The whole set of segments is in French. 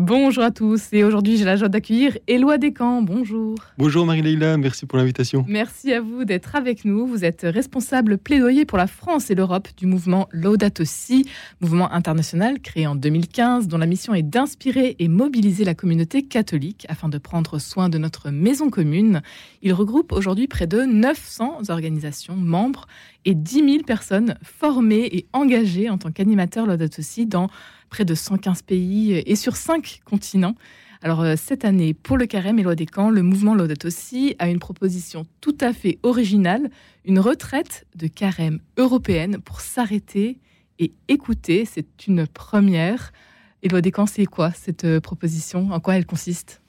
Bonjour à tous et aujourd'hui j'ai la joie d'accueillir Éloi Descamps. Bonjour. Bonjour Marie-Leila, merci pour l'invitation. Merci à vous d'être avec nous. Vous êtes responsable plaidoyer pour la France et l'Europe du mouvement Laudato Si, mouvement international créé en 2015 dont la mission est d'inspirer et mobiliser la communauté catholique afin de prendre soin de notre maison commune. Il regroupe aujourd'hui près de 900 organisations membres et 10 000 personnes formées et engagées en tant qu'animateurs Laudato Si dans près de 115 pays et sur 5 continents. Alors euh, cette année, pour le carême et loi des camps, le mouvement Laudato Si a une proposition tout à fait originale, une retraite de carême européenne pour s'arrêter et écouter. C'est une première. Et loi des camps, c'est quoi cette euh, proposition? En quoi elle consiste?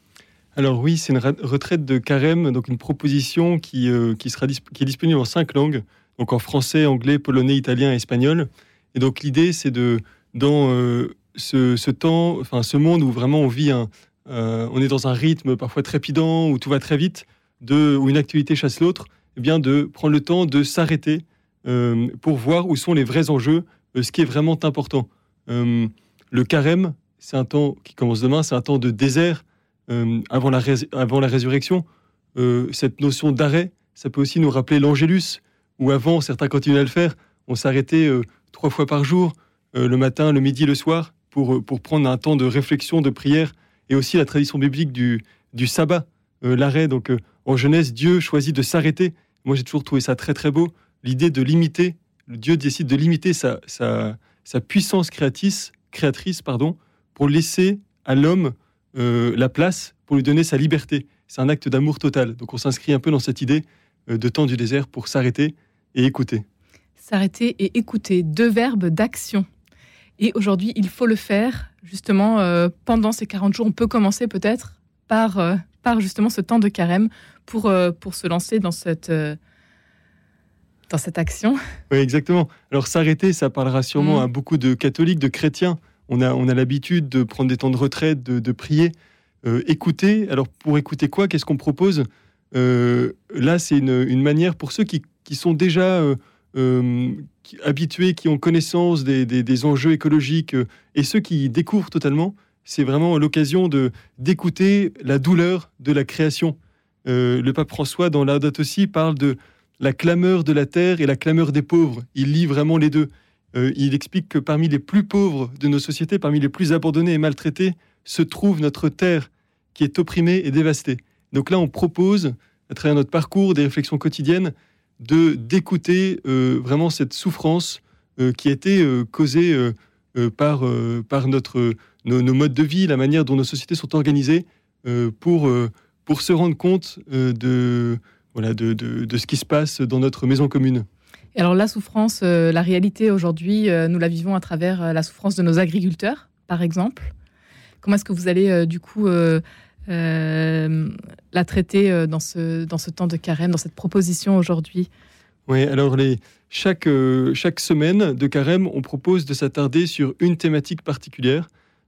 Alors oui, c'est une retraite de carême, donc une proposition qui, euh, qui, sera qui est disponible en cinq langues, donc en français, anglais, polonais, italien et espagnol. Et donc l'idée, c'est de, dans euh, ce, temps, enfin ce monde où vraiment on vit euh, on est dans un rythme parfois trépidant où tout va très vite, où une activité chasse l'autre, eh bien de prendre le temps de s'arrêter euh, pour voir où sont les vrais enjeux, ce qui est vraiment important. le carême, c'est un temps qui commence demain, c'est un temps de désert avant, la avant la résurrection. cette notion d'arrêt, ça peut aussi nous rappeler l'angélus, où avant, certains continuaient à le faire, on s'arrêtait trois fois par jour, le matin, le midi, le soir, pour, euh, pour prendre un temps de réflexion, de prière, et aussi la tradition biblique du, du sabbat, euh, l'arrêt. Donc en Genèse, Dieu choisit de s'arrêter. Moi, j'ai toujours trouvé ça très très beau. L'idée de limiter, Dieu décide de limiter sa, sa, sa puissance créatrice, créatrice pardon, pour laisser à l'homme la place, pour lui donner sa liberté. C'est un acte d'amour total. Donc on s'inscrit un peu dans cette idée de temps du désert pour s'arrêter et écouter. S'arrêter et écouter, deux verbes d'action. Et aujourd'hui, il faut le faire justement euh, pendant ces 40 jours. On peut commencer peut-être par, euh, par justement ce temps de carême pour, euh, pour se lancer dans cette, dans cette action. Oui, exactement. Alors s'arrêter, ça parlera sûrement mm. à beaucoup de catholiques, de chrétiens. On a, on a l'habitude de prendre des temps de retraite, de, prier. écouter, alors pour écouter quoi? Qu'est-ce qu'on propose? Là, c'est une, une, manière pour ceux qui, qui sont déjà euh, habitués, qui ont connaissance des, enjeux écologiques euh, et ceux qui découvrent totalement, c'est vraiment l'occasion de d'écouter la douleur de la création. Euh, le pape François, dans Laudato aussi, parle de la clameur de la terre et la clameur des pauvres. Il lit vraiment les deux. il explique que parmi les plus pauvres de nos sociétés, parmi les plus abandonnés et maltraités, se trouve notre terre qui est opprimée et dévastée. Donc là, on propose, à travers notre parcours, des réflexions quotidiennes, de d'écouter euh, vraiment cette souffrance euh, qui a été euh, causée par, par notre, nos, modes de vie, la manière dont nos sociétés sont organisées, pour, pour se rendre compte de, voilà, de, de, ce qui se passe dans notre maison commune. Alors la souffrance, la réalité aujourd'hui, nous la vivons à travers la souffrance de nos agriculteurs, par exemple. Comment est-ce que vous allez du coup la traiter euh, dans ce, dans ce temps de carême, dans cette proposition aujourd'hui Oui, alors chaque, euh, chaque semaine de carême, on propose de s'attarder sur une thématique particulière.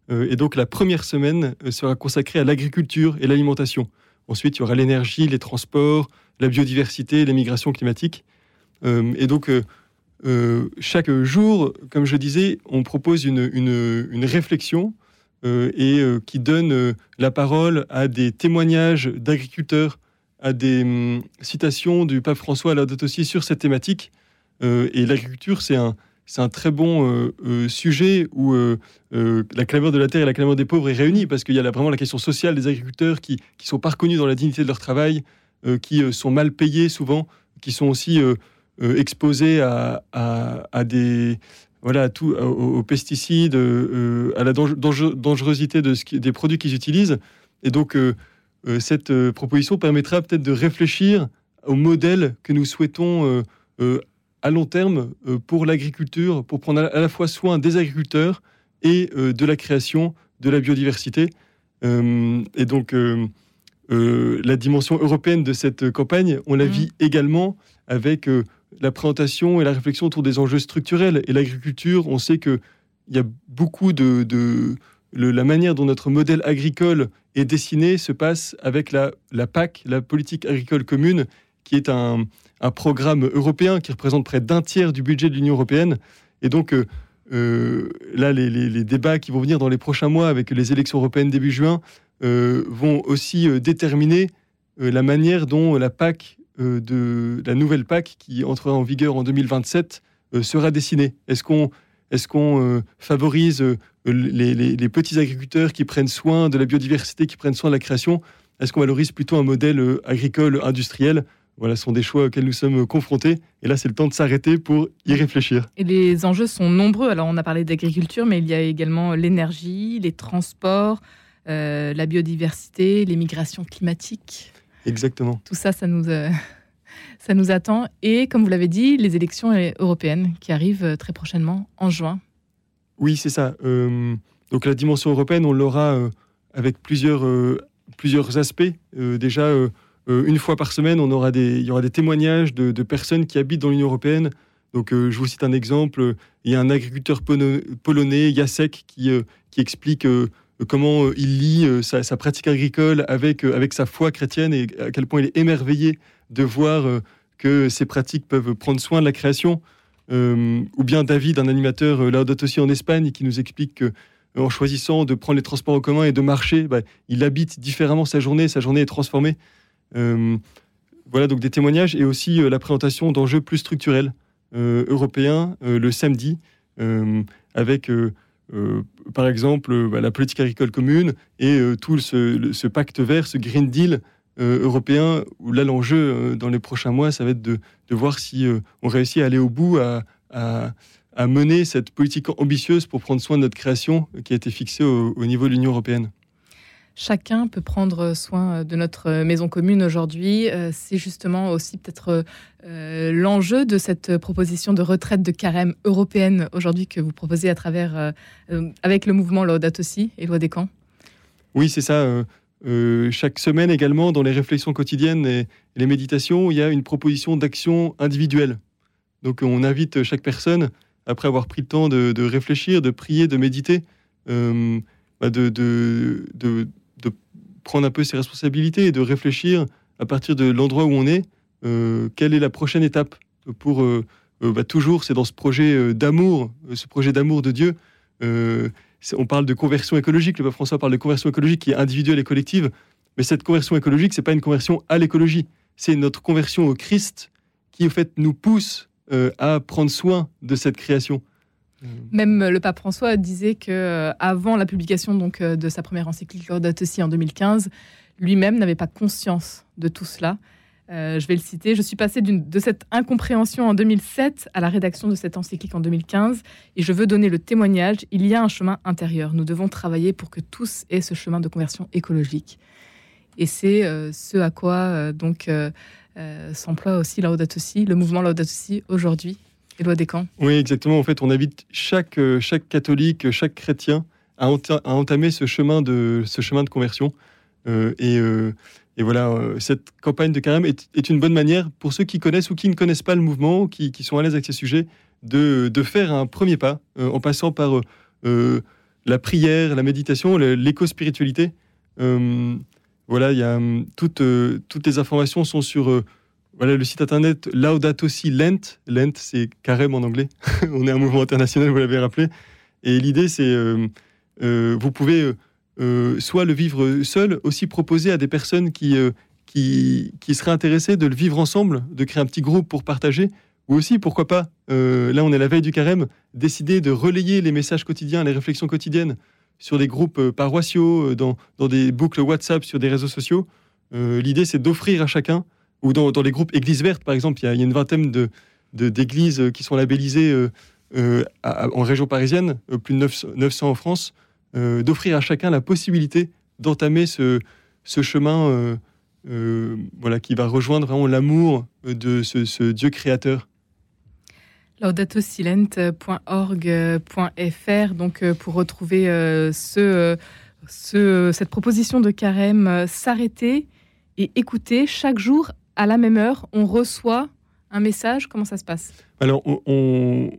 et donc la première semaine sera consacrée à l'agriculture et l'alimentation. Ensuite, il y aura l'énergie, les transports, la biodiversité, les migrations climatiques. et donc, chaque jour, comme je disais, on propose une, une, une réflexion euh, et euh, qui donne euh, la parole à des témoignages d'agriculteurs, à des hum, citations du pape François à la aussi sur cette thématique. et l'agriculture, c'est un, un très bon sujet où la clameur de la terre et la clameur des pauvres est réunie parce qu'il y a vraiment la question sociale des agriculteurs qui ne sont pas reconnus dans la dignité de leur travail, qui sont mal payés souvent, qui sont aussi exposés à, à, des, voilà, tout, aux, pesticides, euh, à la dangerosité de ce des produits qu'ils utilisent. Et donc, euh, euh, cette proposition permettra peut-être de réfléchir au modèle que nous souhaitons à long terme pour l'agriculture, pour prendre à la fois soin des agriculteurs et de la création de la biodiversité. et donc, la dimension européenne de cette campagne, on la mmh. vit également avec la présentation et la réflexion autour des enjeux structurels. Et l'agriculture, on sait qu'il y a beaucoup de, la manière dont notre modèle agricole est dessiné se passe avec la, PAC, la politique agricole commune, qui est un, programme européen qui représente près d'un tiers du budget de l'Union européenne. Et donc, là, les, débats qui vont venir dans les prochains mois avec les élections européennes début juin vont aussi déterminer la manière dont la PAC, de, la nouvelle PAC qui entrera en vigueur en 2027, sera dessinée. Est-ce qu'on est-ce qu'on favorise les, petits agriculteurs qui prennent soin de la biodiversité, qui prennent soin de la création? Est-ce qu'on valorise plutôt un modèle euh, agricole industriel? Voilà, ce sont des choix auxquels nous sommes confrontés. Et là, c'est le temps de s'arrêter pour y réfléchir. Et les enjeux sont nombreux. Alors, on a parlé d'agriculture, mais il y a également l'énergie, les transports, euh, la biodiversité, les migrations climatiques. Exactement. Tout ça, ça nous, euh, ça nous attend. Et comme vous l'avez dit, les élections européennes qui arrivent très prochainement en juin. Oui, c'est ça. Euh, donc la dimension européenne, on l'aura euh, avec plusieurs, euh, plusieurs aspects. déjà, une fois par semaine, on aura des, il y aura des témoignages de, personnes qui habitent dans l'Union européenne. Donc je vous cite un exemple. Il y a un agriculteur polonais, Jacek, qui, qui explique comment il lie sa, sa, pratique agricole avec, avec sa foi chrétienne et à quel point il est émerveillé de voir que ces pratiques peuvent prendre soin de la création. Euh, ou bien David, un animateur euh, Laudato aussi en Espagne, qui nous explique que en choisissant de prendre les transports en commun et de marcher, bah, il habite différemment sa journée, sa journée est transformée. Euh, voilà donc des témoignages et aussi la présentation d'enjeux plus structurels européens le samedi, avec par exemple bah, la politique agricole commune et tout ce, pacte vert, ce Green Deal euh, européen, où là l'enjeu euh, dans les prochains mois, ça va être de, voir si euh, on réussit à aller au bout, à, mener cette politique ambitieuse pour prendre soin de notre création qui a été fixée au, niveau de l'Union européenne. Chacun peut prendre soin de notre maison commune aujourd'hui. C'est justement aussi peut-être l'enjeu de cette proposition de retraite de carême européenne aujourd'hui que vous proposez à travers, avec le mouvement Laudato Si et Loi des camps. Oui, c'est ça. Euh, chaque semaine également, dans les réflexions quotidiennes et, les méditations, il y a une proposition d'action individuelle. Donc on invite chaque personne, après avoir pris le temps de, réfléchir, de prier, de méditer, euh, bah, de, prendre un peu ses responsabilités et de réfléchir à partir de l'endroit où on est, euh, quelle est la prochaine étape pour bah, toujours, c'est dans ce projet d'amour, ce projet d'amour de Dieu on parle de conversion écologique, le pape François parle de conversion écologique qui est individuelle et collective, mais cette conversion écologique, c'est pas une conversion à l'écologie, c'est notre conversion au Christ qui, au fait, nous pousse euh, à prendre soin de cette création. Même le pape François disait que euh, avant la publication donc euh, de sa première encyclique Laudato Si en 2015, lui-même n'avait pas conscience de tout cela. Euh, je vais le citer. Je suis passé de cette incompréhension en 2007 à la rédaction de cette encyclique en 2015 et je veux donner le témoignage. Il y a un chemin intérieur. Nous devons travailler pour que tous aient ce chemin de conversion écologique. Et c'est ce à quoi donc s'emploie aussi Laudato Si, le mouvement Laudato Si aujourd'hui. Éloi Descamps. Oui, exactement. En fait, on invite chaque, chaque catholique, chaque chrétien à, entamer ce chemin de, ce chemin de conversion. et et voilà, euh, cette campagne de carême est, une bonne manière pour ceux qui connaissent ou qui ne connaissent pas le mouvement, qui, sont à l'aise avec ces sujets, de, de, faire un premier pas euh, en passant par euh, la prière, la méditation, l'éco-spiritualité. voilà, il y a hum, toutes, toutes les informations sont sur voilà, le site internet Laudato Si Lent. Lent, c'est carême en anglais. On est un mouvement international, vous l'avez rappelé. Et l'idée, c'est vous pouvez euh, soit le vivre seul, aussi proposer à des personnes qui, euh, qui, qui, seraient intéressées de le vivre ensemble, de créer un petit groupe pour partager, ou aussi, pourquoi pas, euh, là on est la veille du carême, décider de relayer les messages quotidiens, les réflexions quotidiennes sur des groupes paroissiaux, dans, dans, des boucles WhatsApp, sur des réseaux sociaux. L'idée c'est d'offrir à chacun, ou dans, dans, les groupes Églises Vertes par exemple, il y a, une vingtaine de, d'églises qui sont labellisées en région parisienne, plus de 900 en France, euh, d'offrir à chacun la possibilité d'entamer ce, chemin euh, euh, voilà, qui va rejoindre vraiment l'amour de ce, Dieu créateur. laudatossilent.org.fr donc pour retrouver ce, cette proposition de carême s'arrêter et écouter chaque jour à la même heure on reçoit un message comment ça se passe? Alors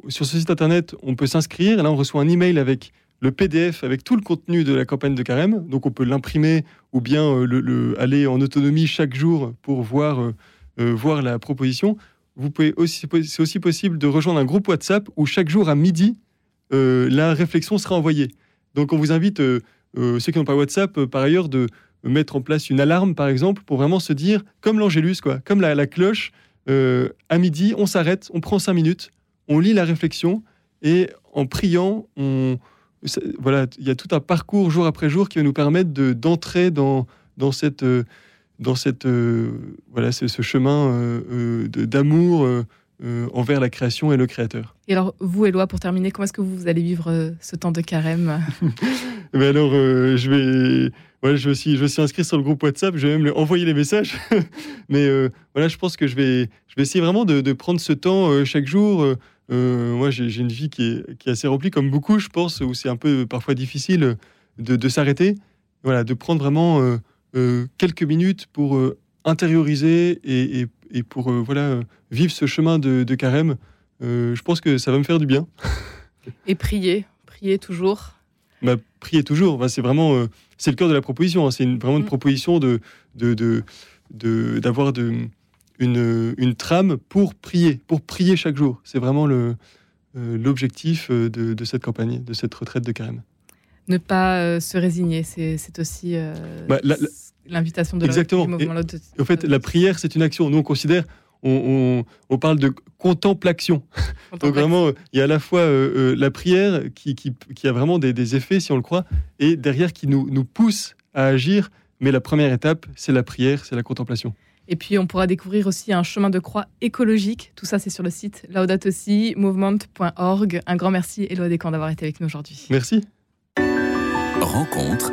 sur ce site internet on peut s'inscrire là on reçoit un email avec le PDF avec tout le contenu de la campagne de carême. Donc on peut l'imprimer ou bien euh, le, aller en autonomie chaque jour pour voir euh, voir la proposition, vous pouvez aussi, c'est aussi possible de rejoindre un groupe WhatsApp où chaque jour à midi, la réflexion sera envoyée. Donc on vous invite, ceux qui n'ont pas WhatsApp, par ailleurs, de mettre en place une alarme, par exemple, pour vraiment se dire, comme l'Angélus, quoi, comme la, la cloche, à midi, on s'arrête, on prend cinq minutes, on lit la réflexion, et en priant, on, voilà, il y a tout un parcours jour après jour qui va nous permettre d'entrer dans, dans cette, euh, dans cette, euh, voilà, ce, chemin euh, d'amour envers la création et le créateur. Et alors, vous, Éloi, pour terminer, comment est-ce que vous allez vivre ce temps de carême? Mais alors, je vais. Voilà, je, suis, je suis inscrit sur le groupe WhatsApp, je vais même envoyer les messages. Mais voilà, je pense que je vais, je vais essayer vraiment de, prendre ce temps chaque jour euh, moi, j'ai une vie qui est, assez remplie, comme beaucoup, je pense, où c'est un peu parfois difficile de, s'arrêter. Voilà, de prendre vraiment euh, euh, quelques minutes pour intérioriser et, pour voilà, vivre ce chemin de, carême. je pense que ça va me faire du bien. et prier, prier toujours. Bah, prier toujours. c'est vraiment c'est le cœur de la proposition. Hein. C'est vraiment une mm. proposition de d'avoir de, une, trame pour prier, pour prier chaque jour. C'est vraiment le, euh, l'objectif euh, de, cette campagne, de cette retraite de carême. Ne pas euh, se résigner, c'est, aussi bah, l'invitation de exactement. mouvement. en fait, la prière, c'est une action. Nous, on considère, on, parle de contemplation. Donc vraiment, il y a à la fois la prière qui, a vraiment des, effets, si on le croit, et derrière qui nous, nous pousse à agir. Mais la première étape, c'est la prière, c'est la contemplation. Et puis, on pourra découvrir aussi un chemin de croix écologique. Tout ça, c'est sur le site Laudato movement.org. Un grand merci, Éloi Descamps, d'avoir été avec nous aujourd'hui. Merci. Rencontre